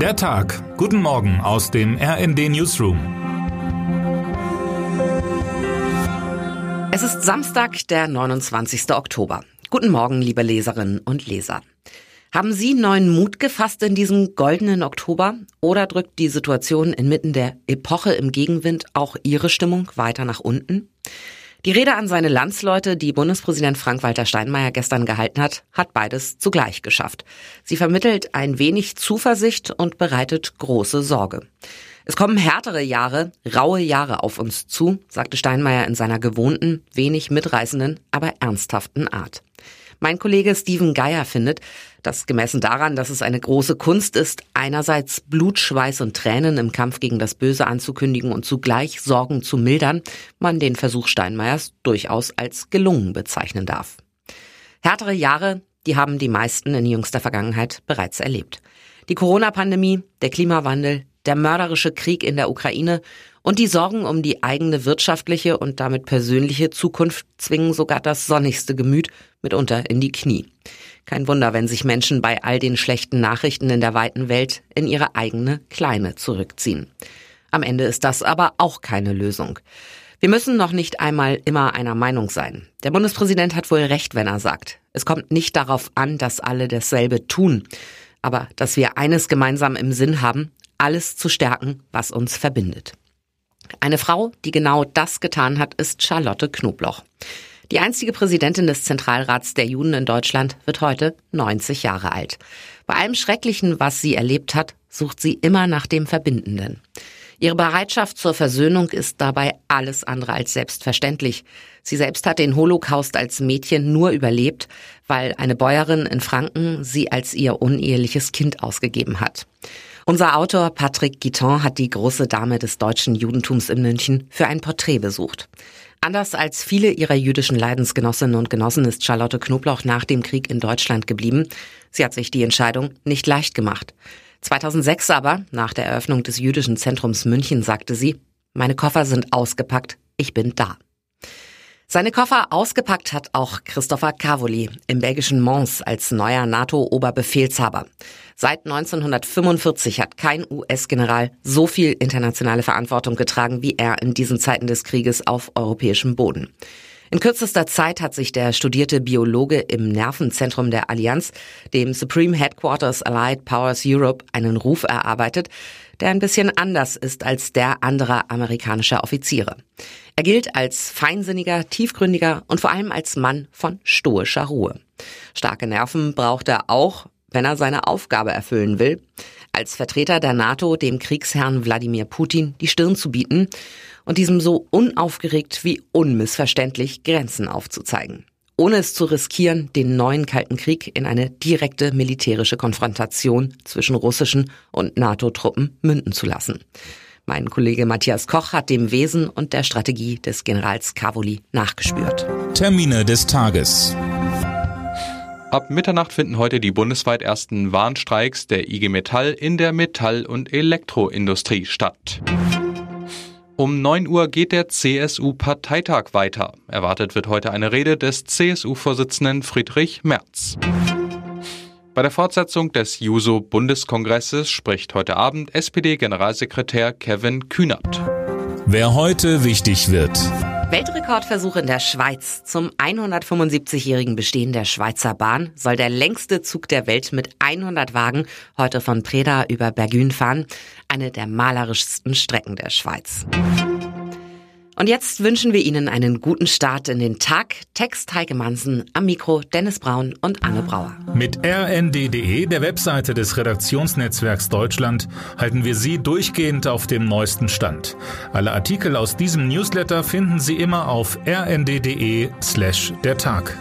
Der Tag. Guten Morgen aus dem RND Newsroom. Es ist Samstag, der 29. Oktober. Guten Morgen, liebe Leserinnen und Leser. Haben Sie neuen Mut gefasst in diesem goldenen Oktober? Oder drückt die Situation inmitten der Epoche im Gegenwind auch Ihre Stimmung weiter nach unten? Die Rede an seine Landsleute, die Bundespräsident Frank-Walter Steinmeier gestern gehalten hat, hat beides zugleich geschafft. Sie vermittelt ein wenig Zuversicht und bereitet große Sorge. Es kommen härtere Jahre, raue Jahre auf uns zu, sagte Steinmeier in seiner gewohnten, wenig mitreißenden, aber ernsthaften Art. Mein Kollege Steven Geier findet, dass gemessen daran, dass es eine große Kunst ist, einerseits Blut, Schweiß und Tränen im Kampf gegen das Böse anzukündigen und zugleich Sorgen zu mildern, man den Versuch Steinmeiers durchaus als gelungen bezeichnen darf. Härtere Jahre, die haben die meisten in jüngster Vergangenheit bereits erlebt. Die Corona-Pandemie, der Klimawandel, der mörderische Krieg in der Ukraine und die Sorgen um die eigene wirtschaftliche und damit persönliche Zukunft zwingen sogar das sonnigste Gemüt mitunter in die Knie. Kein Wunder, wenn sich Menschen bei all den schlechten Nachrichten in der weiten Welt in ihre eigene kleine zurückziehen. Am Ende ist das aber auch keine Lösung. Wir müssen noch nicht einmal immer einer Meinung sein. Der Bundespräsident hat wohl recht, wenn er sagt, es kommt nicht darauf an, dass alle dasselbe tun, aber dass wir eines gemeinsam im Sinn haben, alles zu stärken, was uns verbindet. Eine Frau, die genau das getan hat, ist Charlotte Knobloch. Die einstige Präsidentin des Zentralrats der Juden in Deutschland wird heute 90 Jahre alt. Bei allem Schrecklichen, was sie erlebt hat, sucht sie immer nach dem Verbindenden. Ihre Bereitschaft zur Versöhnung ist dabei alles andere als selbstverständlich. Sie selbst hat den Holocaust als Mädchen nur überlebt, weil eine Bäuerin in Franken sie als ihr uneheliches Kind ausgegeben hat. Unser Autor Patrick Guiton hat die große Dame des deutschen Judentums in München für ein Porträt besucht. Anders als viele ihrer jüdischen Leidensgenossinnen und Genossen ist Charlotte Knobloch nach dem Krieg in Deutschland geblieben. Sie hat sich die Entscheidung nicht leicht gemacht. 2006 aber, nach der Eröffnung des jüdischen Zentrums München, sagte sie, meine Koffer sind ausgepackt, ich bin da. Seine Koffer ausgepackt hat auch Christopher Cavoli im belgischen Mons als neuer NATO-Oberbefehlshaber. Seit 1945 hat kein US-General so viel internationale Verantwortung getragen wie er in diesen Zeiten des Krieges auf europäischem Boden. In kürzester Zeit hat sich der studierte Biologe im Nervenzentrum der Allianz, dem Supreme Headquarters Allied Powers Europe, einen Ruf erarbeitet, der ein bisschen anders ist als der anderer amerikanischer Offiziere. Er gilt als feinsinniger, tiefgründiger und vor allem als Mann von stoischer Ruhe. Starke Nerven braucht er auch, wenn er seine Aufgabe erfüllen will, als Vertreter der NATO dem Kriegsherrn Wladimir Putin die Stirn zu bieten und diesem so unaufgeregt wie unmissverständlich Grenzen aufzuzeigen, ohne es zu riskieren, den neuen Kalten Krieg in eine direkte militärische Konfrontation zwischen russischen und NATO-Truppen münden zu lassen. Mein Kollege Matthias Koch hat dem Wesen und der Strategie des Generals Cavoli nachgespürt. Termine des Tages. Ab Mitternacht finden heute die bundesweit ersten Warnstreiks der IG Metall in der Metall- und Elektroindustrie statt. Um 9 Uhr geht der CSU-Parteitag weiter. Erwartet wird heute eine Rede des CSU-Vorsitzenden Friedrich Merz. Bei der Fortsetzung des Juso-Bundeskongresses spricht heute Abend SPD-Generalsekretär Kevin Kühnert. Wer heute wichtig wird. Weltrekordversuch in der Schweiz. Zum 175-jährigen Bestehen der Schweizer Bahn soll der längste Zug der Welt mit 100 Wagen heute von Preda über Bergün fahren. Eine der malerischsten Strecken der Schweiz. Und jetzt wünschen wir Ihnen einen guten Start in den Tag. Text Heike Mansen, am Mikro Dennis Braun und Anne Brauer. Mit rnd.de, der Webseite des Redaktionsnetzwerks Deutschland, halten wir Sie durchgehend auf dem neuesten Stand. Alle Artikel aus diesem Newsletter finden Sie immer auf rnd.de slash der Tag.